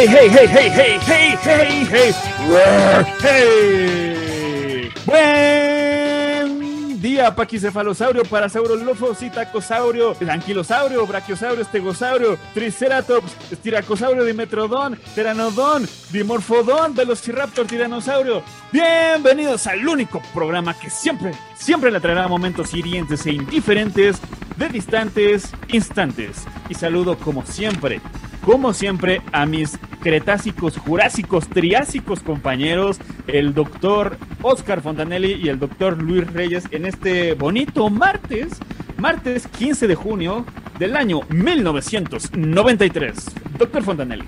Hey, hey, hey, hey, hey, hey, hey, hey, hey. Buen día, paquicefalosaurio, parasaurolofo, citacosaurio, anquilosaurio, brachiosaurio, estegosaurio, triceratops, estiracosaurio, dimetrodón, teranodón, dimorfodón, velociraptor, tiranosaurio. Bienvenidos al único programa que siempre, siempre le traerá momentos hirientes e indiferentes de distantes instantes. Y saludo como siempre como siempre, a mis cretácicos, jurásicos, triásicos compañeros, el doctor Oscar Fontanelli y el doctor Luis Reyes, en este bonito martes, martes 15 de junio del año 1993. Doctor Fontanelli.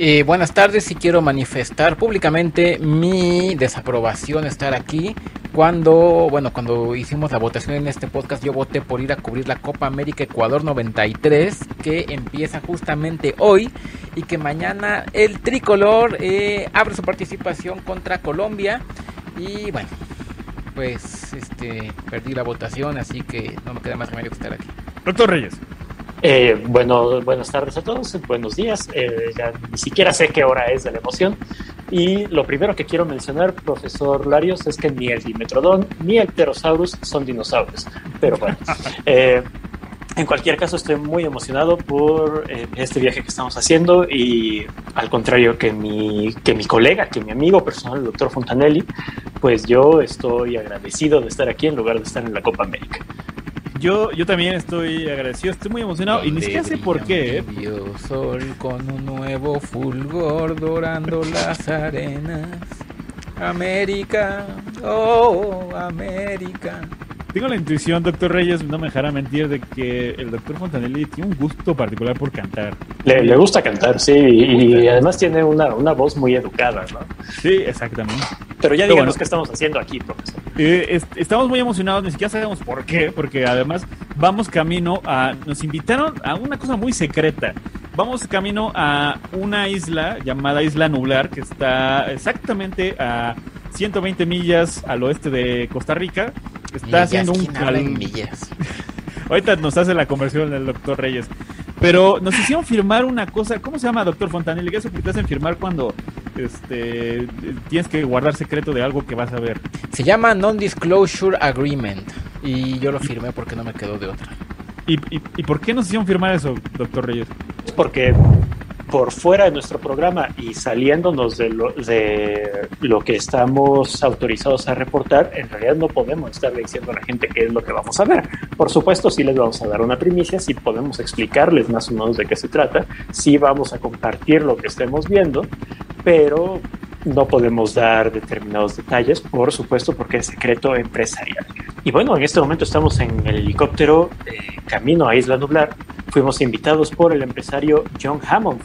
Eh, buenas tardes y quiero manifestar públicamente mi desaprobación estar aquí cuando, bueno, cuando hicimos la votación en este podcast, yo voté por ir a cubrir la Copa América Ecuador 93, que empieza justamente hoy y que mañana el tricolor eh, abre su participación contra Colombia. Y bueno, pues este perdí la votación, así que no me queda más remedio que estar aquí. Doctor Reyes. Eh, bueno, buenas tardes a todos, buenos días. Eh, ya ni siquiera sé qué hora es de la emoción. Y lo primero que quiero mencionar, profesor Larios, es que ni el Dimetrodón ni el Pterosaurus son dinosaurios. Pero bueno, eh, en cualquier caso estoy muy emocionado por eh, este viaje que estamos haciendo y al contrario que mi, que mi colega, que mi amigo personal, el doctor Fontanelli, pues yo estoy agradecido de estar aquí en lugar de estar en la Copa América. Yo, yo también estoy agradecido, estoy muy emocionado y ni siquiera sé por qué. ¿eh? Sol con un nuevo fulgor dorando las arenas. América, oh, América. Tengo la intuición, doctor Reyes, no me dejará mentir, de que el doctor Fontanelli tiene un gusto particular por cantar. Le, le gusta cantar, sí, y, y además tiene una, una, voz muy educada, ¿no? Sí, exactamente. Pero ya díganos bueno, qué estamos haciendo aquí, profesor. Eh, est estamos muy emocionados, ni siquiera sabemos por qué, porque además vamos camino a... Nos invitaron a una cosa muy secreta. Vamos camino a una isla llamada Isla Nublar, que está exactamente a 120 millas al oeste de Costa Rica. Está millas, haciendo un calor. millas. Ahorita nos hace la conversión el doctor Reyes. Pero nos hicieron firmar una cosa. ¿Cómo se llama, doctor Fontanelli? ¿Qué es que te hacen firmar cuando este, tienes que guardar secreto de algo que vas a ver? Se llama Non-Disclosure Agreement. Y yo lo firmé porque no me quedó de otra. ¿Y, y, y por qué nos hicieron firmar eso, doctor Reyes? Porque por fuera de nuestro programa y saliéndonos de lo, de lo, que estamos autorizados a reportar, en realidad no podemos estarle diciendo a la gente qué es lo que vamos a ver. Por supuesto, sí les vamos a dar una primicia, sí podemos explicarles más o menos de qué se trata, sí vamos a compartir lo que estemos viendo, pero no podemos dar determinados detalles, por supuesto, porque es secreto empresarial. Y bueno, en este momento estamos en el helicóptero eh, camino a Isla Nublar. Fuimos invitados por el empresario John Hammond,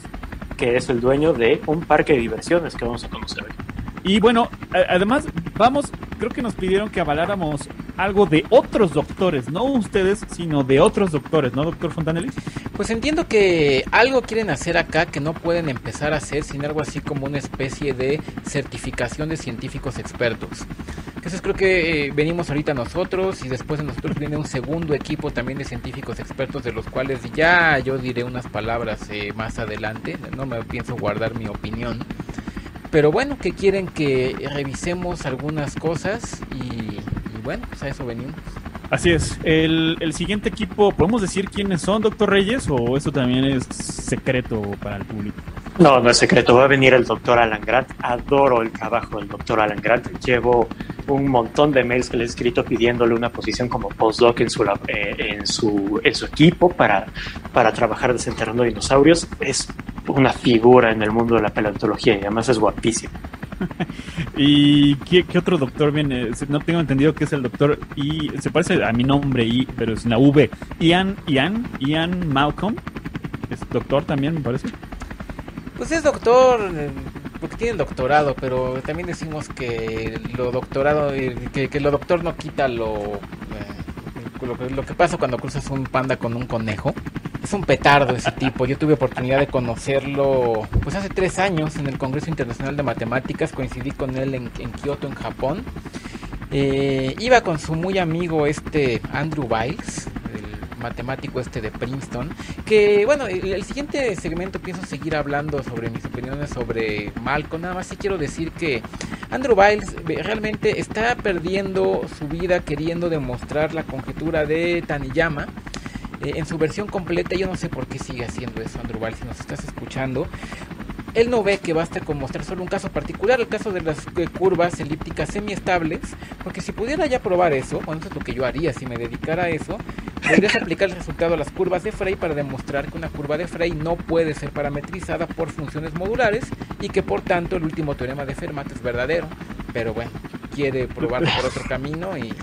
que es el dueño de un parque de diversiones que vamos a conocer hoy. Y bueno, además, vamos, creo que nos pidieron que avaláramos algo de otros doctores, no ustedes, sino de otros doctores, ¿no, doctor Fontanelli? Pues entiendo que algo quieren hacer acá que no pueden empezar a hacer sin algo así como una especie de certificación de científicos expertos. Entonces creo que eh, venimos ahorita nosotros y después de nosotros viene un segundo equipo también de científicos expertos de los cuales ya yo diré unas palabras eh, más adelante, no me pienso guardar mi opinión. Pero bueno, que quieren que revisemos algunas cosas y, y bueno, pues a eso venimos. Así es. El, el, siguiente equipo, ¿podemos decir quiénes son, doctor Reyes? ¿O eso también es secreto para el público? No, no es secreto. Va a venir el doctor Alan Grant. Adoro el trabajo del doctor Alan Grant. Llevo un montón de mails que le he escrito pidiéndole una posición como postdoc en su, eh, en su, en su equipo para, para trabajar desenterrando dinosaurios. Es una figura en el mundo de la paleontología y además es guapísimo. ¿Y qué, otro doctor viene? No tengo entendido que es el doctor y se parece a mi nombre y pero es una V. Ian, Ian, Ian Malcolm. Es doctor también, me parece. Pues es doctor, porque tiene el doctorado, pero también decimos que lo doctorado, eh, que, lo doctor no quita lo, eh, lo, que, lo que pasa cuando cruzas un panda con un conejo. Es un petardo ese tipo. Yo tuve oportunidad de conocerlo pues hace tres años en el Congreso Internacional de Matemáticas. Coincidí con él en, en Kioto, en Japón. iba con su muy amigo este Andrew Biles, matemático este de Princeton, que bueno, el, siguiente segmento pienso seguir hablando sobre mis opiniones sobre Malcolm, nada más sí quiero decir que Andrew Biles realmente está perdiendo su vida queriendo demostrar la conjetura de Taniyama eh, en su versión completa. Yo no sé por qué sigue haciendo eso, Andrew si nos estás escuchando él no ve que basta con mostrar solo un caso particular, el caso de las eh, curvas elípticas semiestables, porque si pudiera ya probar eso, bueno, eso es lo que yo haría si me dedicara a eso, podrías aplicar el resultado a las curvas de Frey para demostrar que una curva de Frey no puede ser parametrizada por funciones modulares y que por tanto el último teorema de Fermat es verdadero, pero bueno, quiere probarlo por otro camino y...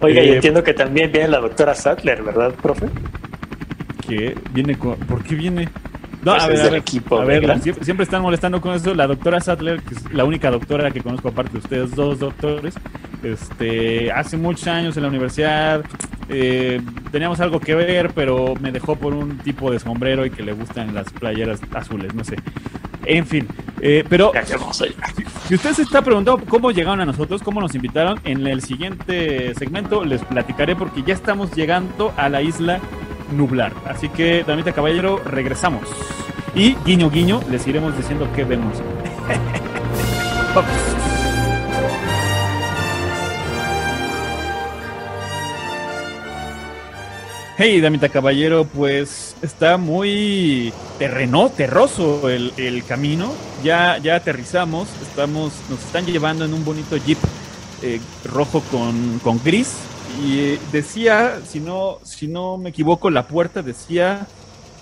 Oiga, y eh, entiendo que también viene la doctora Sattler, ¿verdad, profe? ¿Qué? ¿Viene ¿Por qué viene? No, a ver, equipo, a ver siempre, están molestando con eso. La doctora Sattler, que es la única doctora que conozco aparte de ustedes dos doctores, este, hace muchos años en la universidad eh, teníamos algo que ver, pero me dejó por un tipo de sombrero y que le gustan las playeras azules, no sé. En fin, eh, pero si usted se está preguntando cómo llegaron a nosotros, cómo nos invitaron, en el siguiente segmento les platicaré porque ya estamos llegando a la isla nublar. Así que, Damita Caballero, regresamos. Y guiño guiño, les iremos diciendo qué vemos. Hey, Damita Caballero, pues está muy terreno, terroso el, el, camino. Ya, ya aterrizamos, estamos, nos están llevando en un bonito jeep eh, rojo con, con gris y eh, decía, si no, si no me equivoco, la puerta decía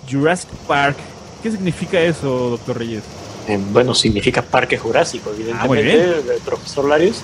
Jurassic Park. ¿Qué significa eso, doctor Reyes? Eh, bueno, significa Parque Jurásico, evidentemente, ah, profesor Larios.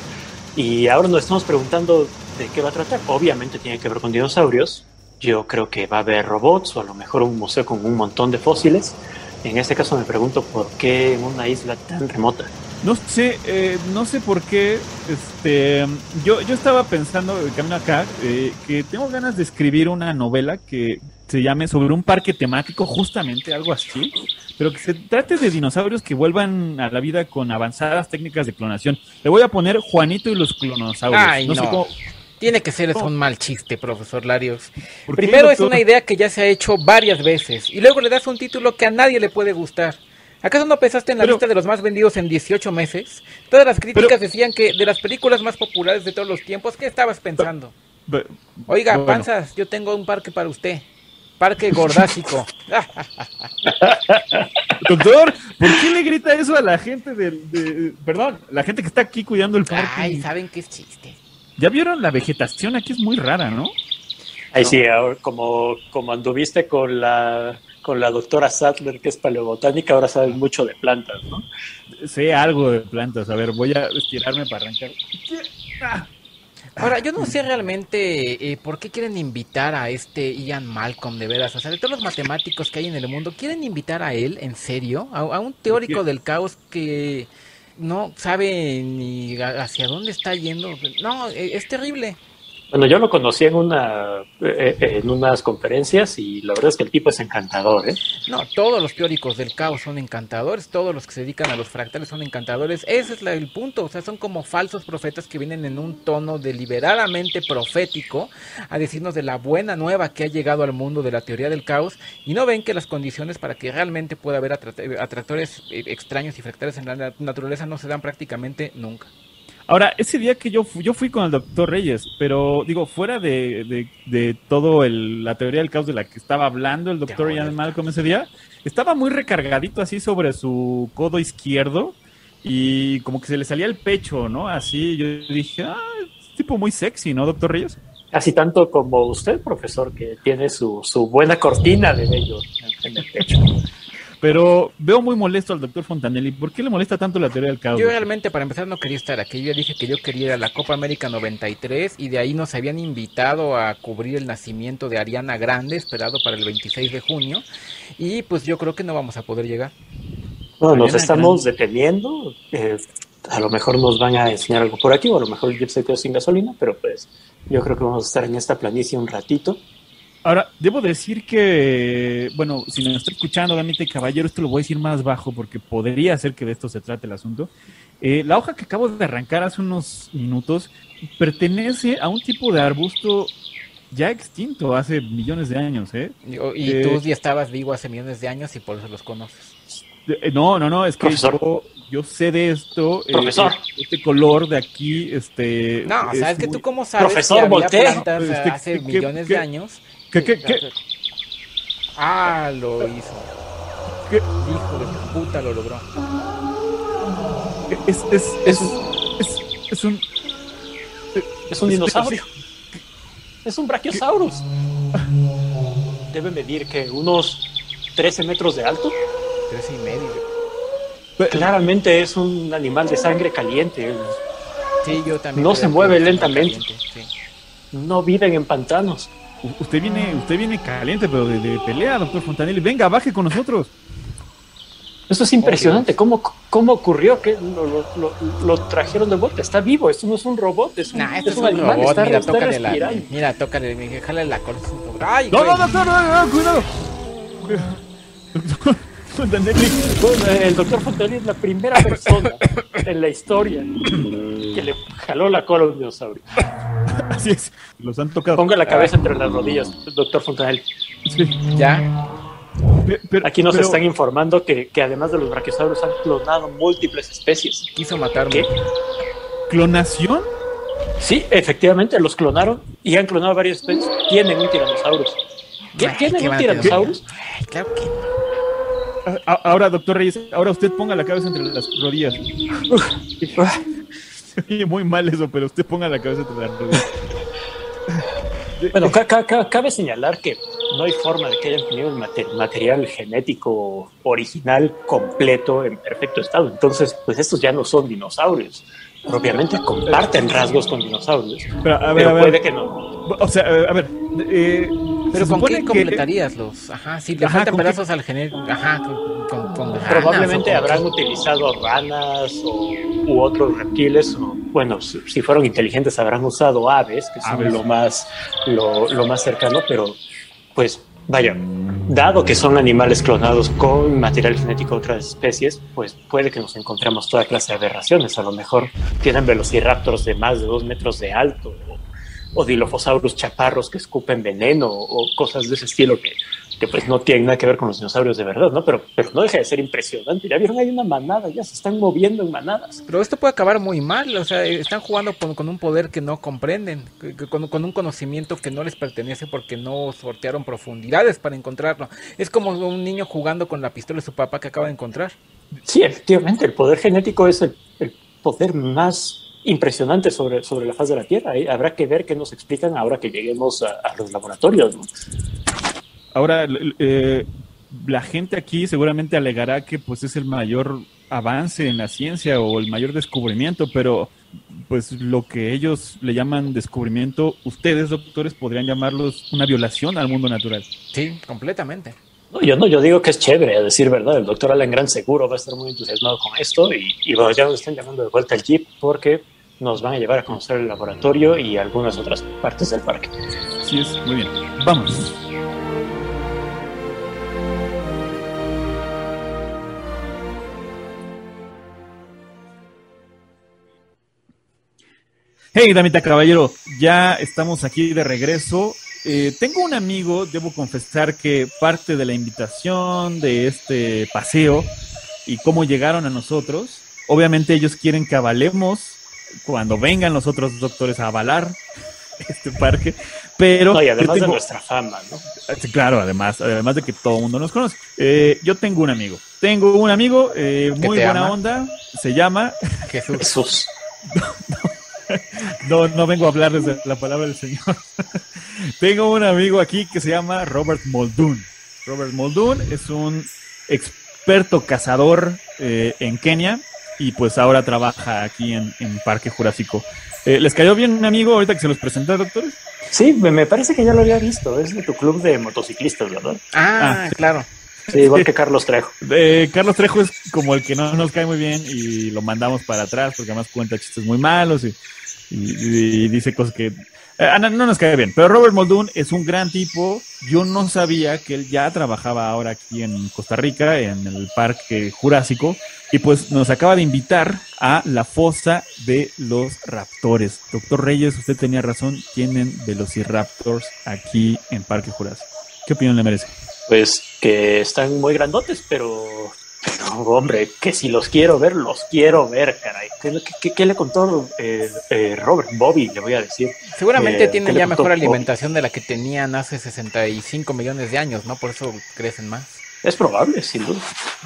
Y ahora nos estamos preguntando de qué va a tratar. Obviamente tiene que ver con dinosaurios. Yo creo que va a haber robots o a lo mejor un museo con un montón de fósiles. En este caso me pregunto por qué en una isla tan remota. No sé, eh, no sé por qué. Este, yo, yo estaba pensando, camino acá, eh, que tengo ganas de escribir una novela que se llame sobre un parque temático, justamente algo así, pero que se trate de dinosaurios que vuelvan a la vida con avanzadas técnicas de clonación. Le voy a poner Juanito y los clonosaurios. no, Tiene que ser un mal chiste, profesor Larios. Primero es una idea que ya se ha hecho varias veces y luego le das un título que a nadie le puede gustar. ¿Acaso no pensaste en la lista de los más vendidos en 18 meses? Todas las críticas decían que de las películas más populares de todos los tiempos, ¿qué estabas pensando? Oiga, panzas, yo tengo un parque para usted. Parque Gordásico. Doctor, ¿por qué le grita eso a la gente del... perdón, la gente que está aquí cuidando el parque? Ay, saben que es chiste. Ya vieron la vegetación aquí es muy rara, ¿no? Ay, sí, como, como anduviste con la con la doctora Sattler, que es paleobotánica, ahora sabes mucho de plantas, ¿no? Sé algo de plantas. A ver, voy a estirarme para arrancar. Ahora, yo no sé realmente eh, por qué quieren invitar a este Ian Malcolm, de veras. O sea, de todos los matemáticos que hay en el mundo, ¿quieren invitar a él, en serio? A, un teórico del caos que no sabe ni hacia dónde está yendo. No, e, es terrible. Bueno, yo lo conocí en una eh, eh, en unas conferencias y la verdad es que el tipo es encantador, ¿eh? No, todos los teóricos del caos son encantadores, todos los que se dedican a los fractales son encantadores. Ese es el punto, o sea, son como falsos profetas que vienen en un tono deliberadamente profético a decirnos de la buena nueva que ha llegado al mundo de la teoría del caos y no ven que las condiciones para que realmente pueda haber atractores eh, extraños y fractales en la naturaleza no se dan prácticamente nunca. Ahora, ese día que yo fui, yo fui con el doctor Reyes, pero digo, fuera de, de, de todo el, la teoría del caos de la que estaba hablando el doctor Ian Malcolm ese día, estaba muy recargadito así sobre su codo izquierdo y como que se le salía el pecho, ¿no? Así yo dije, ah, es tipo muy sexy, ¿no, doctor Reyes? Casi tanto como usted, profesor, que tiene su, su buena cortina de vello en el pecho. Pero veo muy molesto al doctor Fontanelli. ¿Por qué le molesta tanto la teoría del caos? Yo realmente, para empezar, no quería estar aquí. Yo dije que yo quería ir a la Copa América 93 y de ahí nos habían invitado a cubrir el nacimiento de Ariana Grande, esperado para el 26 de junio. Y pues yo creo que no vamos a poder llegar. No, nos estamos deteniendo. Eh, a lo mejor nos van a enseñar algo por aquí, o a lo mejor el se quedó sin gasolina, pero pues yo creo que vamos a estar en esta planicie un ratito. Ahora, debo decir que, bueno, si me está escuchando, obviamente, caballero, esto lo voy a decir más bajo porque podría ser que de esto se trate el asunto. Eh, la hoja que acabo de arrancar hace unos minutos pertenece a un tipo de arbusto ya extinto hace millones de años, ¿eh? Y, eh, tú ya estabas vivo hace millones de años y por eso los conoces. Eh, no, no, no, es que yo, yo, sé de esto. Eh, Profesor. este color de aquí, este. No, sabes que tú cómo sabes Profesor, que había plantas Este, hace ¿qué- millones de años. ¿Qué, qué, qué? Ah, lo hizo. ¿Qué? Hijo de puta, lo logró. Es, es, es, es, es un. Es un dinosaurio. Es un brachiosaurus. Debe medir que unos 13 metros de alto. Tres y medio. Claramente es un animal de sangre caliente. Sí, yo también. No se mueve lentamente. caliente, sí. No viven en pantanos. Usted viene, usted viene caliente, pero de, de pelea, doctor Fontanelli. Venga, baje con nosotros. Esto es impresionante. ¿Cómo, cómo ocurrió que lo, lo- lo- lo trajeron de vuelta? Está vivo. Esto no es un robot. Es un, Nah, esto es es un un animal. robot. está, Mira, está tócale la. Mira, tócale. mira, Jale la cola. un. ¡Ay, No, no, doctor, no, no, cuidado. Doctor Fontanelli. El doctor Fontanelli es la primera persona en la historia que le jaló la cola un dinosaurio. Así es, los han tocado. Ponga la cabeza entre las rodillas, doctor Fontanelli. Sí. Ya. Pero- Aquí nos pero- están informando que, que además de los brachiosaurios han clonado múltiples especies. Quiso matarme. ¿Qué? ¿Clonación? Sí, efectivamente, los clonaron y han clonado varias especies. Tienen un tiranosaurus. ¿Qué? Ay, ¿Tienen qué un tiranosaurus? Ay, claro que no. Ahora, doctor Reyes, ahora usted ponga la cabeza entre las rodillas. Se oye muy mal eso, pero usted ponga la cabeza las rodillas. Bueno, ca- ca- ca- cabe señalar que no hay forma de que hayan tenido el mate- material genético original completo en perfecto estado. Entonces, pues estos ya no son dinosaurios. Propiamente comparten rasgos con dinosaurios. Pero, a ver, pero a ver. puede que no. O sea, a ver, eh, Pero ¿con qué que- completarías los? Ajá, si le Ajá, faltan pedazos al genético. Ajá, con, con, con ranas Probablemente con- habrán utilizado ranas o, u otros reptiles. O, bueno, si, si fueron inteligentes habrán usado aves, que son lo más lo, lo más cercano, pero pues vaya, dado que son animales clonados con material genético de otras especies, pues puede que nos encontremos toda clase de aberraciones. A lo mejor tienen velociraptors de más de dos metros de alto o, dilophosaurus chaparros que escupen veneno o, cosas de ese estilo que, que pues no tienen nada que ver con los dinosaurios de verdad, ¿no? Pero, pero no deja de ser impresionante. Ya vieron, hay una manada, ya se están moviendo en manadas. Pero esto puede acabar muy mal, o sea, están jugando con, con un poder que no comprenden, con, con un conocimiento que no les pertenece porque no sortearon profundidades para encontrarlo. Es como un niño jugando con la pistola de su papá que acaba de encontrar. Sí, efectivamente, el poder genético es el, el poder más impresionante sobre, sobre la faz de la Tierra. Ahí Habrá que ver qué nos explican ahora que lleguemos a, a los laboratorios. ¿no? Ahora, eh, la gente aquí seguramente alegará que pues es el mayor avance en la ciencia o el mayor descubrimiento, pero pues lo que ellos le llaman descubrimiento, ustedes doctores podrían llamarlos una violación al mundo natural. Sí, completamente. No, yo no, yo digo que es chévere, a decir verdad. El doctor Alan Grant seguro va a estar muy entusiasmado con esto y, y bueno, ya nos están llamando de vuelta al Jeep porque nos van a llevar a conocer el laboratorio y algunas otras partes del parque. Así es, muy bien. Vamos. Hey, damita caballero, ya estamos aquí de regreso. Eh, tengo un amigo, debo confesar que parte de la invitación de este paseo y cómo llegaron a nosotros, obviamente ellos quieren que avalemos cuando vengan los otros doctores a avalar este parque, Pero No, y además de nuestra fama, ¿no? Claro, además, además de que todo el mundo nos conoce. Eh, yo tengo un amigo. Tengo un amigo eh, ¿Que muy buena ama? onda. Se llama. Jesús. Jesús. No, no vengo a hablarles de la palabra del Señor. tengo un amigo aquí que se llama Robert Muldoon. Robert Muldoon es un experto cazador eh, en Kenia y pues ahora trabaja aquí en, en Parque Jurásico. Eh, ¿Les cayó bien un amigo ahorita que se los presenté, doctores? Sí, me, me parece que ya lo había visto. Es de tu club de motociclistas, ¿verdad? Ah, Ah. claro. Sí, igual que Carlos Trejo. Eh, Carlos Trejo es como el que no nos cae muy bien y lo mandamos para atrás porque además cuenta chistes muy malos y, y- y dice cosas que no, no nos cae bien. Pero Robert Muldoon es un gran tipo. Yo no sabía que él ya trabajaba ahora aquí en Costa Rica, en el Parque Jurásico, y pues nos acaba de invitar a la fosa de los raptores. Doctor Reyes, usted tenía razón, tienen velociraptors aquí en Parque Jurásico. ¿Qué opinión le merece? Pues que están muy grandotes, pero, pero hombre, que si los quiero ver, los quiero ver, caray. ¿Qué, qué- qué- qué le contó eh, eh, Robert Bobby? Le voy a decir. Seguramente Eh, tienen ¿qué le ya mejor alimentación de la que tenían hace 65 millones de años, ¿no? Por eso crecen más. Es probable, sin duda.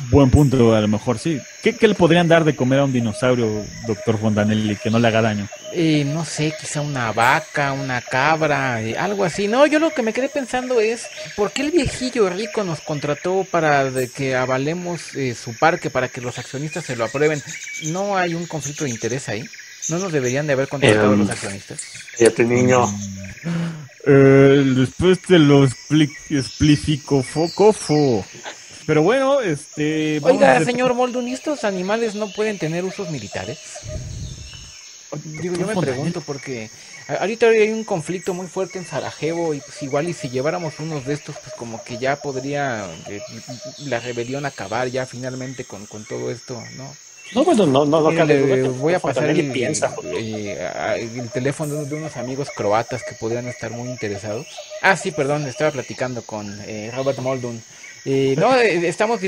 Buen punto, a lo mejor sí. ¿Qué, qué le podrían dar de comer a un dinosaurio, doctor Fontanelli, que no le haga daño? Eh, no sé, quizá una vaca, una cabra, eh, algo así. No, yo lo que me quedé pensando es, ¿por qué el viejillo rico nos contrató para de que avalemos eh, su parque, para que los accionistas se lo aprueben? ¿No hay un conflicto de interés ahí? ¿No nos deberían de haber contratado Em, los accionistas? Fíjate, niño. Eh, después te lo expli- explico focofo. Pero bueno, este. vamos Oiga, señor Moldun, ¿y estos animales no pueden tener usos militares? Digo, yo me pregunto porque a- ahorita hay un conflicto muy fuerte en Sarajevo y pues igual y si lleváramos unos de estos pues como que ya podría eh, la rebelión acabar ya finalmente con, con todo esto, ¿no? No, bueno, no, no, no Mira, le voy a pasar el, piensa. eh, el teléfono de, unos amigos croatas que podrían estar muy interesados. Ah, sí, perdón, estaba platicando con eh, Robert Moldun. Eh, no, eh, estamos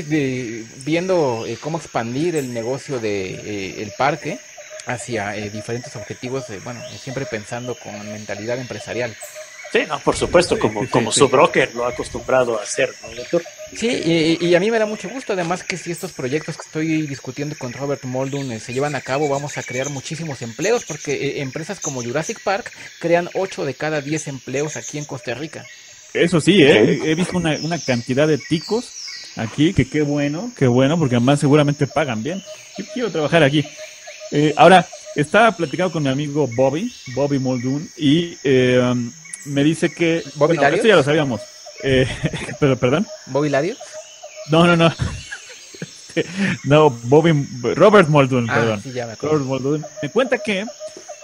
viendo eh, cómo expandir el negocio de el parque hacia diferentes objetivos, bueno, siempre pensando con mentalidad empresarial. Sí, no, por supuesto, como, como sí. su broker lo ha acostumbrado a hacer, ¿no, doctor? Sí, y, y a mí me da mucho gusto, además que si estos proyectos que estoy discutiendo con Robert Moldun eh, se llevan a cabo, vamos a crear muchísimos empleos, porque eh, empresas como Jurassic Park crean 8 de cada 10 empleos aquí en Costa Rica. Eso sí, ¿eh? he visto una, una cantidad de ticos aquí, que qué bueno, qué bueno, porque además seguramente pagan bien. Yo quiero trabajar aquí. Eh, ahora, estaba platicando con mi amigo Bobby, Bobby Muldoon, y eh, me dice que... ¿Bobby bueno, esto ya lo sabíamos. Eh, pero, perdón. ¿Bobby Larios? No, no, no. no, Bobby, Robert Muldoon, Ah, perdón. sí, ya me acuerdo. Robert Muldoon. Me cuenta que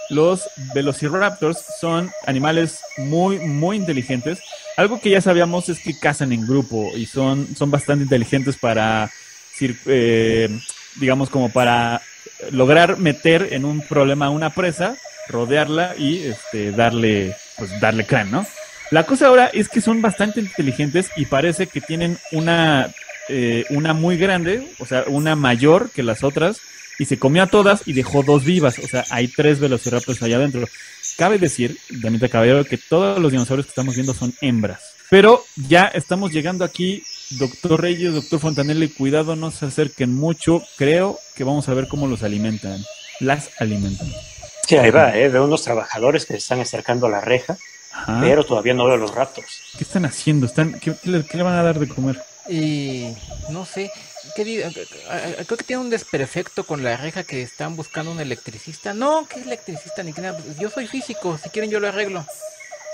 los velociraptors son animales muy, muy inteligentes. Algo que ya sabíamos es que cazan en grupo y son, son bastante inteligentes para, eh, digamos, como para lograr meter en un problema a una presa, rodearla y este, darle, pues, darle crán, ¿no? La cosa ahora es que son bastante inteligentes y parece que tienen una, eh, una muy grande, o sea, una mayor que las otras, y se comió a todas y dejó dos vivas. O sea, hay tres velociraptors allá adentro. Cabe decir, Damita Caballero, que todos los dinosaurios que estamos viendo son hembras. Pero ya estamos llegando aquí, doctor Reyes, doctor Fontanelli, cuidado, no se acerquen mucho. Creo que vamos a ver cómo los alimentan. Las alimentan. Sí, ahí va, ¿eh? Veo unos trabajadores que se están acercando a la reja, Ajá. pero todavía no veo los raptors. ¿Qué están haciendo? ¿Están, qué, qué le, qué le van a dar de comer? Y no sé, ¿qué creo que tiene un desperfecto con la reja que están buscando un electricista. No, ¿qué electricista? Ni que nada. Yo soy físico, si quieren yo lo arreglo.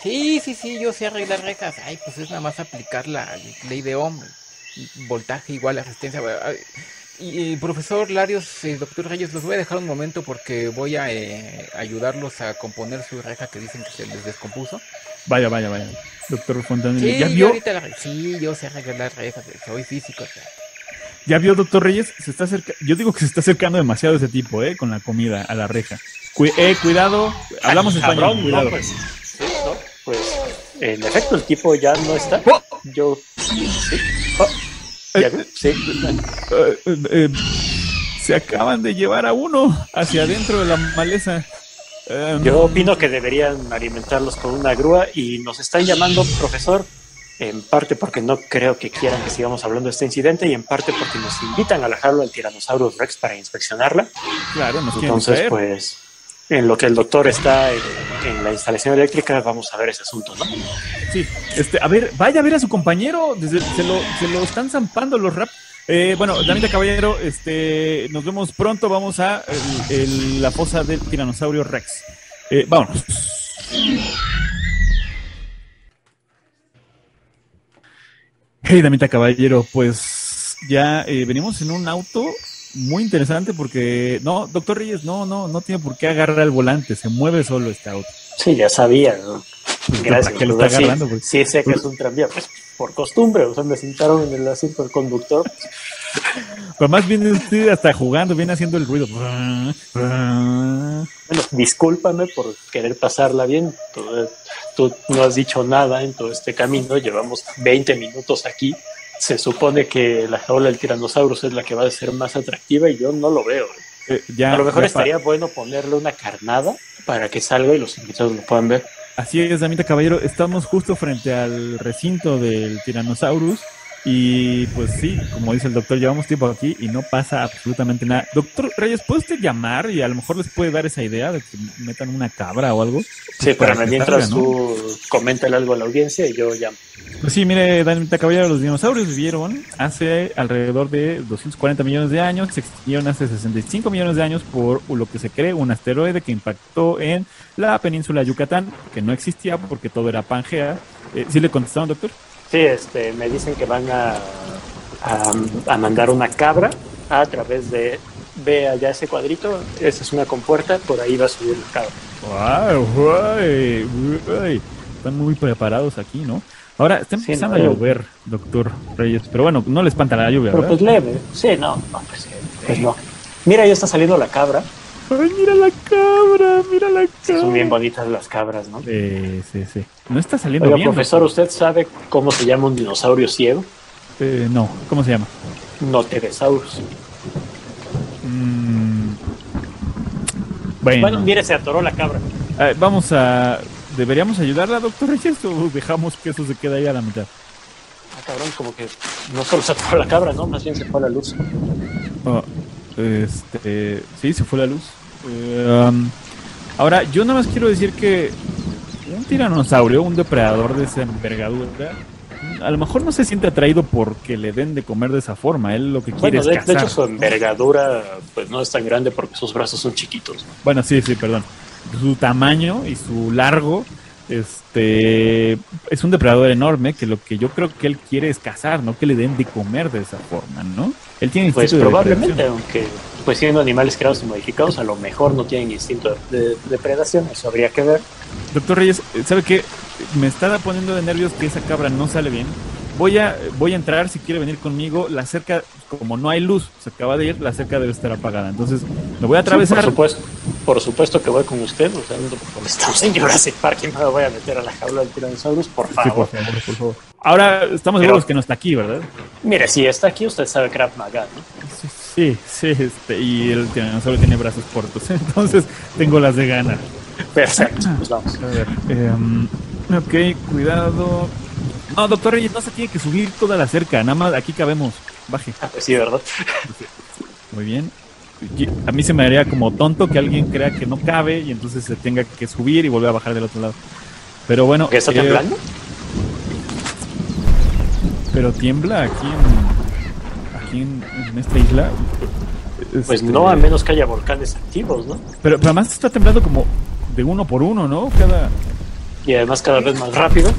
Sí, sí, sí, yo sé arreglar rejas. Ay, pues es nada más aplicar la ley de Ohm. Voltaje igual a resistencia. Y, y, profesor Larios, eh, doctor Reyes, los voy a dejar un momento porque voy a eh, ayudarlos a componer su reja que dicen que se les descompuso. Vaya, vaya, vaya. Doctor Fontanelli, Sí, ¿ya yo vio? la- sí, yo sé arreglar rejas, soy físico. o sea. ¿Ya vio, doctor Reyes? Se está acerca... Yo digo que se está acercando demasiado ese tipo, ¿eh? Con la comida a la reja. Cu- eh, cuidado. Hablamos Ay, español, cabrón, cuidado. no, pues, sí, no, pues, en efecto, el tipo ya no está. ¡Oh! Yo, sí. ¿Ya vio? Sí. Eh, eh, se acaban de llevar a uno hacia adentro de la maleza. Em, Yo opino que deberían alimentarlos con una grúa y nos están llamando, profesor, en parte porque no creo que quieran que sigamos hablando de este incidente y en parte porque nos invitan a la jaula del Tyrannosaurus Rex para inspeccionarla. claro, nos Entonces, pues, en lo que el doctor está en, la instalación eléctrica, vamos a ver ese asunto, ¿no? Sí, este, a ver, vaya a ver a su compañero, desde- se, lo, se lo están zampando los rap. Eh, bueno, Damita Caballero, este, nos vemos pronto, vamos a el- la fosa del tiranosaurio Rex. Eh, vámonos. Hey, Damita Caballero, pues ya eh, venimos en un auto muy interesante porque, no, doctor Reyes, no, no, no tiene por qué agarrar el volante, se mueve solo este auto. Sí, ya sabía, ¿no? Gracias. ¿Para qué lo está sí, agarrando? Pues? sí sé que es un tranvía, pues por costumbre, o sea, me sentaron en el asiento del conductor. Pero más bien usted hasta jugando, viene haciendo el ruido. Bueno, discúlpame por querer pasarla bien. Tú, tú no has dicho nada en todo este camino. Llevamos 20 minutos aquí. Se supone que la jaula del Tyrannosaurus es la que va a ser más atractiva y yo no lo veo. Eh, ya, a lo mejor estaría bueno ponerle una carnada para que salga y los invitados lo puedan ver. Así es, Damita Caballero. Estamos justo frente al recinto del Tyrannosaurus. Y pues sí, como dice el doctor, llevamos tiempo aquí y no pasa absolutamente nada. Doctor Reyes, ¿puede usted llamar y a lo mejor les puede dar esa idea de que metan una cabra o algo? Sí, para pero mientras ¿no? tú coméntale algo a la audiencia y yo llamo. Pues sí, mire, Damita Caballero, los dinosaurios vivieron hace alrededor de 240 millones de años, se extinguieron hace 65 millones de años por lo que se cree un asteroide que impactó en la península de Yucatán, que no existía porque todo era Pangea. Eh, ¿Sí le contestaron, doctor? Sí, este, me dicen que van a, a, a mandar una cabra a través de. Ve allá ese cuadrito, esa es una compuerta, por ahí va a subir la cabra. ¡Wow! guay, guay! Están muy preparados aquí, ¿no? Ahora, está Sí, empezando no, a llover, doctor Reyes, pero bueno, no le espanta la lluvia, Pero ¿verdad? pues leve, sí, no, no, pues, pues no. Mira, ya está saliendo la cabra. ¡Ay, mira la cabra! ¡Mira la cabra! Son bien bonitas las cabras, ¿no? Eh, sí, sí. No está saliendo Oiga, bien. profesor, ¿usted sabe cómo se llama un dinosaurio ciego? Eh, no, ¿cómo se llama? Noteresaurus. Mm, Bueno, Bueno, mire, se atoró la cabra. eh, vamos a... ¿Deberíamos ayudarla, doctor Reyes, o dejamos que eso se quede ahí a la mitad? Ah, cabrón, como que no solo se atoró la cabra, ¿no? Más bien se fue la luz. Oh, este, sí, se fue la luz. Um, ahora, yo nada más quiero decir que un tiranosaurio, un depredador de esa envergadura, a lo mejor no se siente atraído porque le den de comer de esa forma. Él lo que quiere Bueno, de, es de cazar. hecho su envergadura pues no es tan grande porque sus brazos son chiquitos. Bueno, sí, sí, perdón. Su tamaño y su largo, este, es un depredador enorme que lo que yo creo que él quiere es cazar, no que le den de comer de esa forma, ¿no? Él tiene Pues de probablemente, aunque pues siendo animales creados y modificados, a lo mejor no tienen instinto de, de depredación, eso habría que ver. Doctor Reyes, ¿sabe qué? Me está poniendo de nervios que esa cabra no sale bien. Voy a, voy a entrar si quiere venir conmigo. La cerca, como no hay luz, se acaba de ir, la cerca debe estar apagada. Entonces, me voy a Sí, atravesar. por supuesto, por supuesto que voy con usted, o sea, no, como estamos en Jurassic Park y no me voy a meter a la jaula del Tyrannosaurus, por Sí, favor. por favor, por favor. Ahora estamos Pero- seguros que no está aquí, ¿verdad? Mire, si está aquí, usted sabe Krav Maga, ¿no? Sí, sí, este, y el tiranosaurio tiene brazos cortos, entonces tengo las de ganar. Perfecto, pues vamos. A ver, em, ok, cuidado. No, doctor Reyes, no se tiene que subir toda la cerca, nada más aquí cabemos. Baje. Ah, pues sí, ¿verdad? Muy bien. A mí se me haría como tonto que alguien crea que no cabe y entonces se tenga que subir y volver a bajar del otro lado. Pero bueno, ¿Que está eh, temblando? pero tiembla aquí en, aquí en, en esta isla. Pues Este, no, a menos que haya volcanes activos, ¿no? Pero, pero además está temblando como de uno por uno, ¿no? Cada. Y además cada vez más rápido.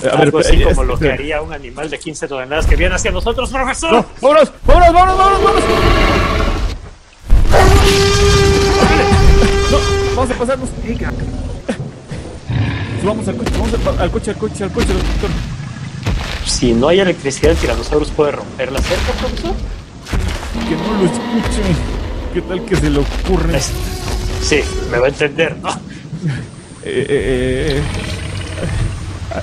A ver, Algo así eh, como lo que espera. haría un animal de 15 toneladas que viene hacia nosotros, profesor. ¡No! ¡Vámonos! ¡Vámonos! ¡Vámonos! ¡Vámonos! ¡Vámonos! ¡No! ¡Vamos a pasarnos! Subamos al coche, vamos al, al coche, al coche, al coche, doctor. Si no hay electricidad, el Tyrannosaurus puede romper la cerca, profesor. Que no lo escuche. ¿Qué tal que se le ocurre? Es- Sí, me va a entender, ¿no? Eh, eh, eh,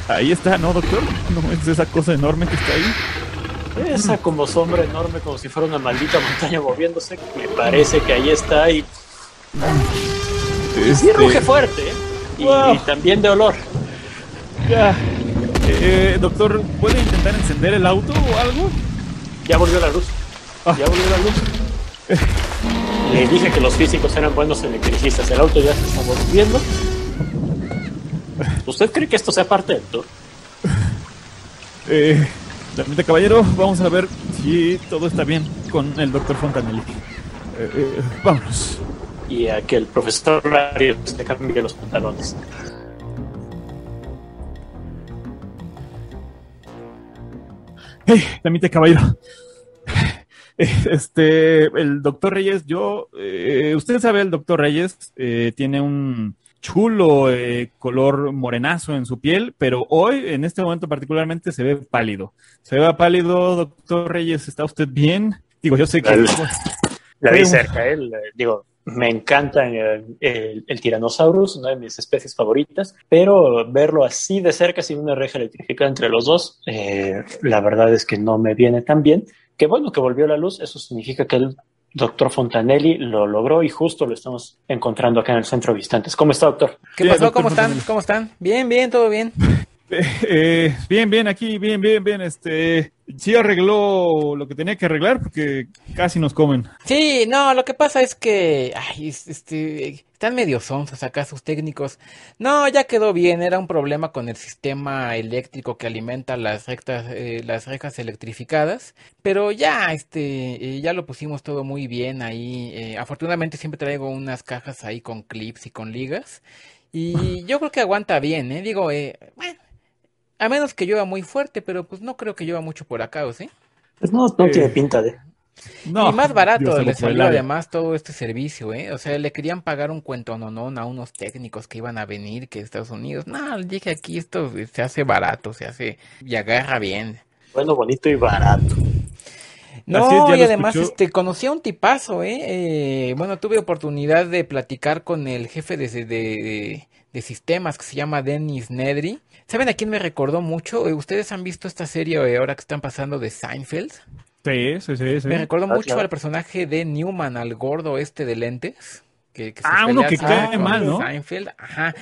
ah, Ahí está, ¿no, doctor? No es esa cosa enorme que está ahí. Esa como sombra enorme, como si fuera una maldita montaña moviéndose. Me parece que ahí está y Y Este, ruge fuerte, ¿eh? Y, Wow. y también de olor. ya. Eh, doctor, ¿puede intentar encender el auto o algo? Ya volvió la luz. Ah. Ya volvió la luz. Le dije que los físicos eran buenos electricistas. El auto ya se está volviendo. ¿Usted cree que esto sea parte del tour? Eh, Teniente caballero, vamos a ver si todo está bien con el doctor Fontanelli. Eh, eh, vámonos. Y a que el profesor Arias le cambie los pantalones. Hey, Teniente caballero. Eh, Este, el doctor Reyes, yo, eh, usted sabe, el doctor Reyes eh, tiene un chulo eh, color morenazo en su piel, pero hoy, en este momento particularmente, se ve pálido. Se ve pálido, doctor Reyes, ¿está usted bien? Digo, yo sé que... La vi cerca. Le- digo, me encanta el, el, el Tyrannosaurus, una de mis especies favoritas, pero verlo así de cerca sin una reja electrificada entre los dos, eh, la verdad es que no me viene tan bien. Qué bueno que volvió la luz, eso significa que el doctor Fontanelli lo logró y justo lo estamos encontrando acá en el centro de visitantes. ¿Cómo está, doctor? ¿Qué pasó? ¿Cómo están? ¿Cómo están? Bien, bien, todo bien. Eh, bien, bien, aquí, bien, bien, bien. Este, sí arregló lo que tenía que arreglar porque casi nos comen. Sí, no, lo que pasa es que, ay, es- este, están medio sonsos acá sus técnicos. No, ya quedó bien, era un problema con el sistema eléctrico que alimenta las rectas, eh, las rejas electrificadas, pero ya, este, eh, ya lo pusimos todo muy bien ahí. eh, afortunadamente siempre traigo unas cajas ahí con clips y con ligas, y yo creo que aguanta bien, eh. Digo, eh, bueno, a menos que llueva muy fuerte, pero pues no creo que llueva mucho por acá, ¿o sí? Pues no, no Eh, tiene pinta de... No, y más barato le salió además todo este servicio, ¿eh? O sea, le querían pagar un cuento nonón a unos técnicos que iban a venir que de Estados Unidos. No, dije aquí esto se hace barato, se hace y agarra bien. Bueno, bonito y barato. No, es, y además escuchó. este conocí a un tipazo, ¿eh? Eh, Bueno, tuve oportunidad de platicar con el jefe de, de, de- de sistemas que se llama Dennis Nedry. ¿Saben a quién me recordó mucho? Eh, ¿Ustedes han visto esta serie eh, ahora que están pasando de Seinfeld? Sí, sí, sí, sí. Me recordó Ah, mucho claro. al personaje de Newman, al gordo este de lentes. Que, que se Ah, uno pelea que cae mal, ¿no? Seinfeld. Ajá.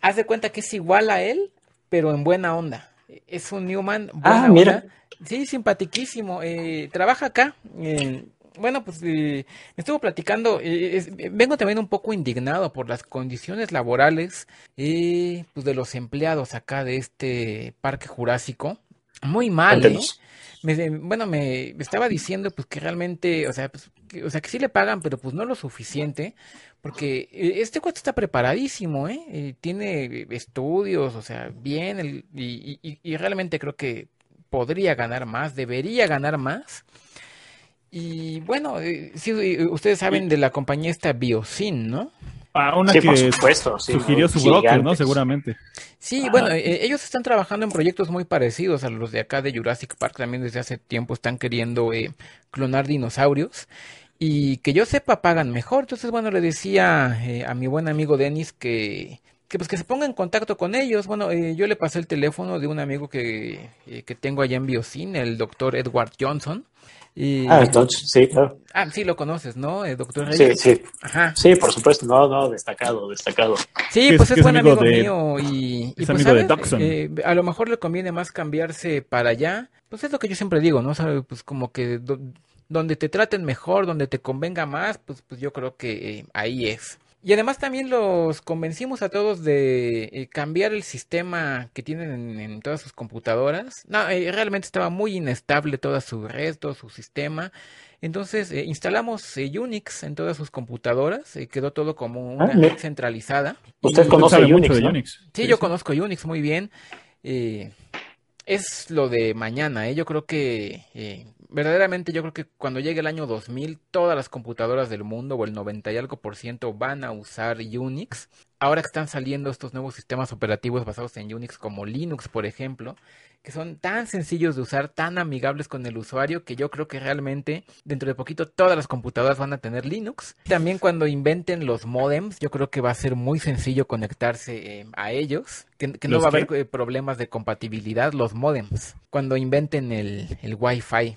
Haz de cuenta que es igual a él, pero en buena onda. Es un Newman buena Ah, mira. onda. Sí, simpatiquísimo. Eh, trabaja acá. Eh, bueno, pues eh, me estuvo platicando. eh, es- vengo también un poco indignado por las condiciones laborales eh, pues de los empleados acá de este parque jurásico. Muy mal, ¿eh? Me- bueno, me, estaba diciendo pues que realmente, o sea, pues, que, o sea, que sí le pagan, pero pues no lo suficiente, porque eh, este cuate está preparadísimo, ¿eh? Eh, tiene estudios, o sea, bien, el- y, y- y realmente creo que podría ganar más, debería ganar más. Y bueno, eh, sí, eh, ustedes saben de la compañía esta Biosyn, ¿no? Ah, una Sí, que por supuesto. sí, sugirió ¿no? su broker, ¿no? Seguramente. Sí, Ajá. bueno, eh, ellos están trabajando en proyectos muy parecidos a los de acá de Jurassic Park. También desde hace tiempo están queriendo eh, clonar dinosaurios. Y que yo sepa, pagan mejor. Entonces, bueno, le decía eh, a mi buen amigo Dennis que, que pues que se ponga en contacto con ellos. Bueno, eh, yo le pasé el teléfono de un amigo que, eh, que tengo allá en Biocin, el doctor Edward Johnson. Y, Ah, entonces, sí, claro. ah, sí, lo conoces, ¿no? El doctor Sí, Reyes. sí. Ajá. Sí, por supuesto. No, no, destacado, destacado. Sí, pues es es buen amigo amigo de- mío y, y es pues, amigo de. Eh, a lo mejor le conviene más cambiarse para allá. Pues es lo que yo siempre digo, ¿no? ¿Sabe? Pues como que do- donde te traten mejor, donde te convenga más, pues, pues yo creo que eh, ahí es. Y además también los convencimos a todos de eh, cambiar el sistema que tienen en, en todas sus computadoras. No, eh, realmente estaba muy inestable toda su red, todo su sistema. Entonces eh, instalamos eh, Unix en todas sus computadoras, quedó todo como una Ah, red centralizada. Usted conoce Unix, mucho de ¿no? Unix. Sí, yo conozco Unix muy bien. eh, es lo de mañana, ¿eh? Yo creo que, eh, verdaderamente yo creo que cuando llegue el año 2000, todas las computadoras del mundo, o el 90 y algo por ciento, van a usar Unix. Ahora que están saliendo estos nuevos sistemas operativos basados en Unix, como Linux, por ejemplo, que son tan sencillos de usar, tan amigables con el usuario, que yo creo que realmente dentro de poquito todas las computadoras van a tener Linux. También cuando inventen los modems, yo creo que va a ser muy sencillo conectarse eh, a ellos, que, que no ¿Los va a haber eh, problemas de compatibilidad, los modems, cuando inventen el, el Wi-Fi.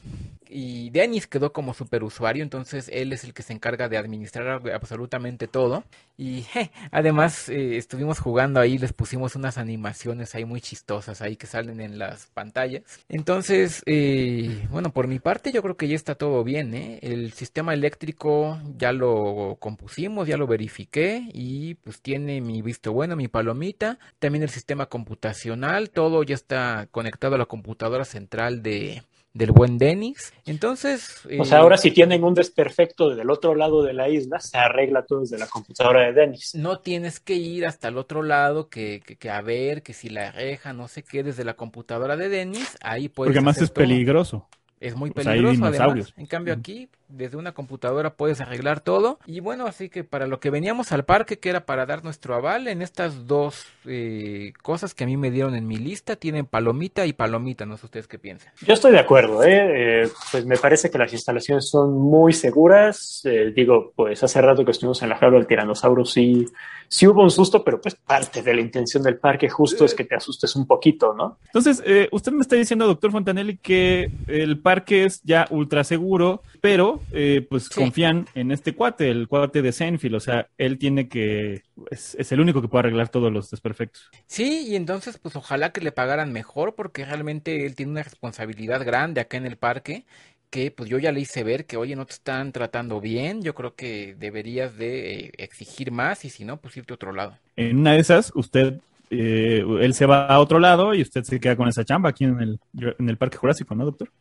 Y Dennis quedó como superusuario, entonces él es el que se encarga de administrar absolutamente todo. Y además eh, estuvimos jugando ahí, les pusimos unas animaciones ahí muy chistosas ahí que salen en las pantallas. Entonces, eh, bueno, por mi parte yo creo que ya está todo bien. ¿eh? El sistema eléctrico ya lo compusimos, ya lo verifiqué y pues tiene mi visto bueno, mi palomita. También el sistema computacional, todo ya está conectado a la computadora central de del buen Denis. Entonces. O sea, ahora si tienen un desperfecto del otro lado de la isla, se arregla todo desde la computadora de Denis. No tienes que ir hasta el otro lado, que, que, a ver, que si la reja, no sé qué, desde la computadora de Denis, ahí puedes. Porque además es peligroso. Es muy peligroso, además. En cambio, aquí, desde una computadora puedes arreglar todo. Y bueno, así que para lo que veníamos al parque, que era para dar nuestro aval, en estas dos eh, cosas que a mí me dieron en mi lista, tienen palomita y palomita. No sé ustedes qué piensan. Yo estoy de acuerdo, ¿eh? eh pues me parece que las instalaciones son muy seguras. Eh, digo, pues hace rato que estuvimos en la jaula del tiranosaurio, sí sí hubo un susto, pero pues parte de la intención del parque justo es que te asustes un poquito, ¿no? Entonces, eh, usted me está diciendo, doctor Fontanelli, que el parque es ya ultra seguro, pero eh, pues confían en este cuate, el cuate de Senfield, o sea, él tiene que, es, es, el único que puede arreglar todos los desperfectos. Sí, y entonces pues ojalá que le pagaran mejor porque realmente él tiene una responsabilidad grande acá en el parque que pues yo ya le hice ver que, oye, no te están tratando bien, yo creo que deberías de eh, exigir más y si no, pues irte a otro lado. En una de esas, usted, eh, él se va a otro lado y usted se queda con esa chamba aquí en el, en el Parque Jurásico, ¿no, doctor?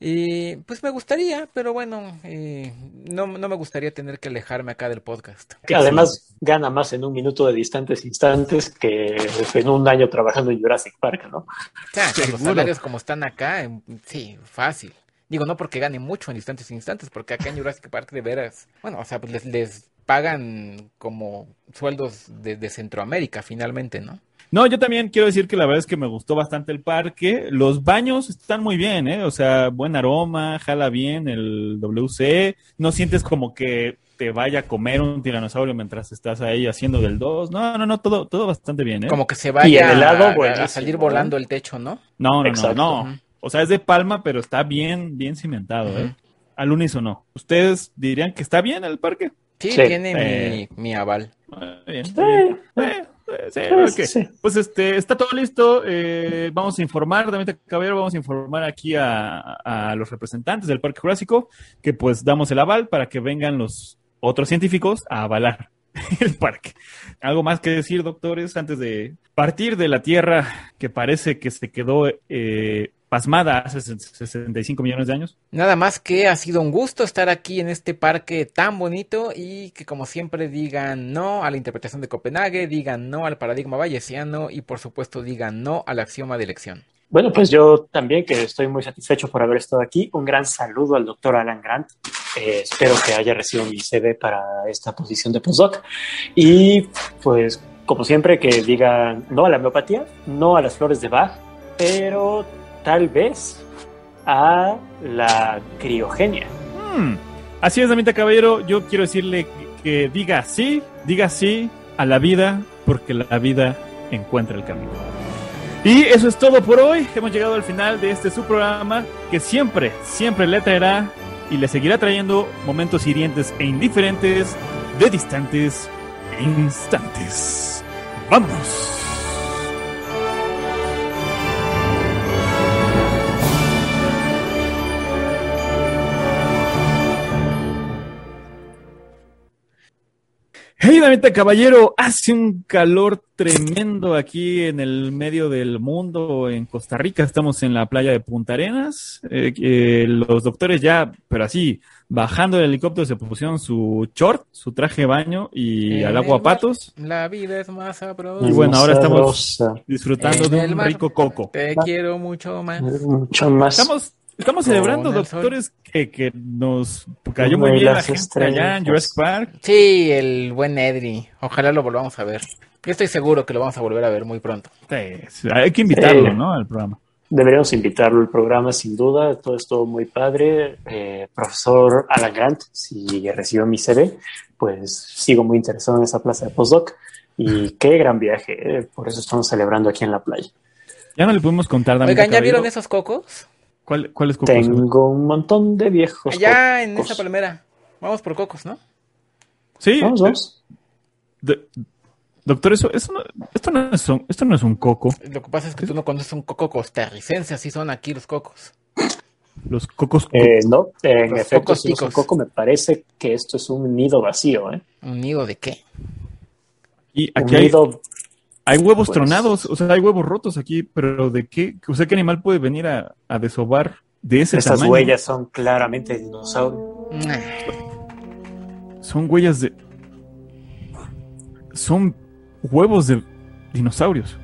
Eh, pues me gustaría, pero bueno, no, no me gustaría tener que alejarme acá del podcast. Que además gana más en un minuto de distantes instantes que en un año trabajando en Jurassic Park, ¿no? O los salarios como están acá, sí, fácil. Digo, no porque gane mucho en instantes instantes, porque acá en Jurassic Park de veras, bueno, o sea, pues les, pagan como sueldos de, Centroamérica finalmente, ¿no? No, yo también quiero decir que la verdad es que me gustó bastante el parque. Los baños están muy bien, ¿eh? O sea, buen aroma, jala bien el WC. No sientes como que te vaya a comer un tiranosaurio mientras estás ahí haciendo del 2. No, no, no, todo, todo bastante bien, ¿eh? Como que se vaya a, salir volando el techo, ¿no? No, no, no, no. O sea, es de palma, pero está bien, bien cimentado, ¿eh? Al unísono. ¿Ustedes dirían que está bien el parque? Sí, tiene mi, aval. Bien, sí, Pues este, está todo listo. Eh, vamos a informar, Damita Caballero, vamos a informar aquí a, a, los representantes del Parque Jurásico que pues damos el aval para que vengan los otros científicos a avalar el parque. ¿Algo más que decir, doctores, antes de partir de la Tierra que parece que se quedó eh, pasmada hace 65 millones de años. Nada más que ha sido un gusto estar aquí en este parque tan bonito y que como siempre digan no a la interpretación de Copenhague, digan no al paradigma bayesiano y por supuesto digan no al axioma de elección. Bueno, pues yo también que estoy muy satisfecho por haber estado aquí. Un gran saludo al doctor Alan Grant. Eh, espero que haya recibido mi CV para esta posición de postdoc. Y pues, como siempre, que digan no a la homeopatía, no a las flores de Bach, pero tal vez a la criogenia. Hmm. Así es, Damita Caballero, yo quiero decirle que diga sí, diga sí a la vida, porque la vida encuentra el camino. Y eso es todo por hoy. Hemos llegado al final de este su programa que siempre, siempre le traerá y le seguirá trayendo momentos hirientes e indiferentes de distantes instantes. ¡Vamos! Damita Caballero, hace un calor tremendo aquí en el medio del mundo, en Costa Rica. Estamos en la playa de Punta Arenas. Eh, los doctores ya, pero así, bajando del helicóptero se pusieron su short, su traje de baño y al agua patos. La vida es más sabrosa. Y bueno, ahora estamos disfrutando de un rico coco. Te quiero mucho más. Mucho más. Estamos Estamos celebrando, doctores, que, que, nos cayó muy bien la gente allá en Jurassic Park. Sí, el buen Edri. Ojalá lo volvamos a ver. Yo estoy seguro que lo vamos a volver a ver muy pronto. Sí, hay que invitarlo, ¿no? Al programa. Deberíamos invitarlo al programa, sin duda. Todo esto muy padre. Eh, profesor Alan Grant, si recibió mi CV, pues sigo muy interesado en esa plaza de postdoc. Y qué gran viaje. Eh, por eso estamos celebrando aquí en la playa. Ya no le pudimos contar. Oigan, ¿ya vieron esos cocos? ¿Cuál, ¿Cuáles cocos? Tengo un montón de viejos. Allá en cocos. esa palmera. Vamos por cocos, ¿no? Sí, Vamos, vamos. de- doctor, eso, eso no, esto, no es un, esto no es un coco. Lo que pasa es que tú no conoces un coco costarricense, así son aquí los cocos. Los cocos. co- Eh, no, en Los efecto, cocos si no es un coco, me parece que esto es un nido vacío, ¿eh? ¿Un nido de qué? y Un hay, nido hay huevos pues- tronados, o sea, hay huevos rotos aquí, pero ¿de qué? O sea, ¿qué animal puede venir a, a desovar de ese Estas tamaño? huellas son claramente de dinosaurio. Nah. Son huellas de. Son huevos de dinosaurios.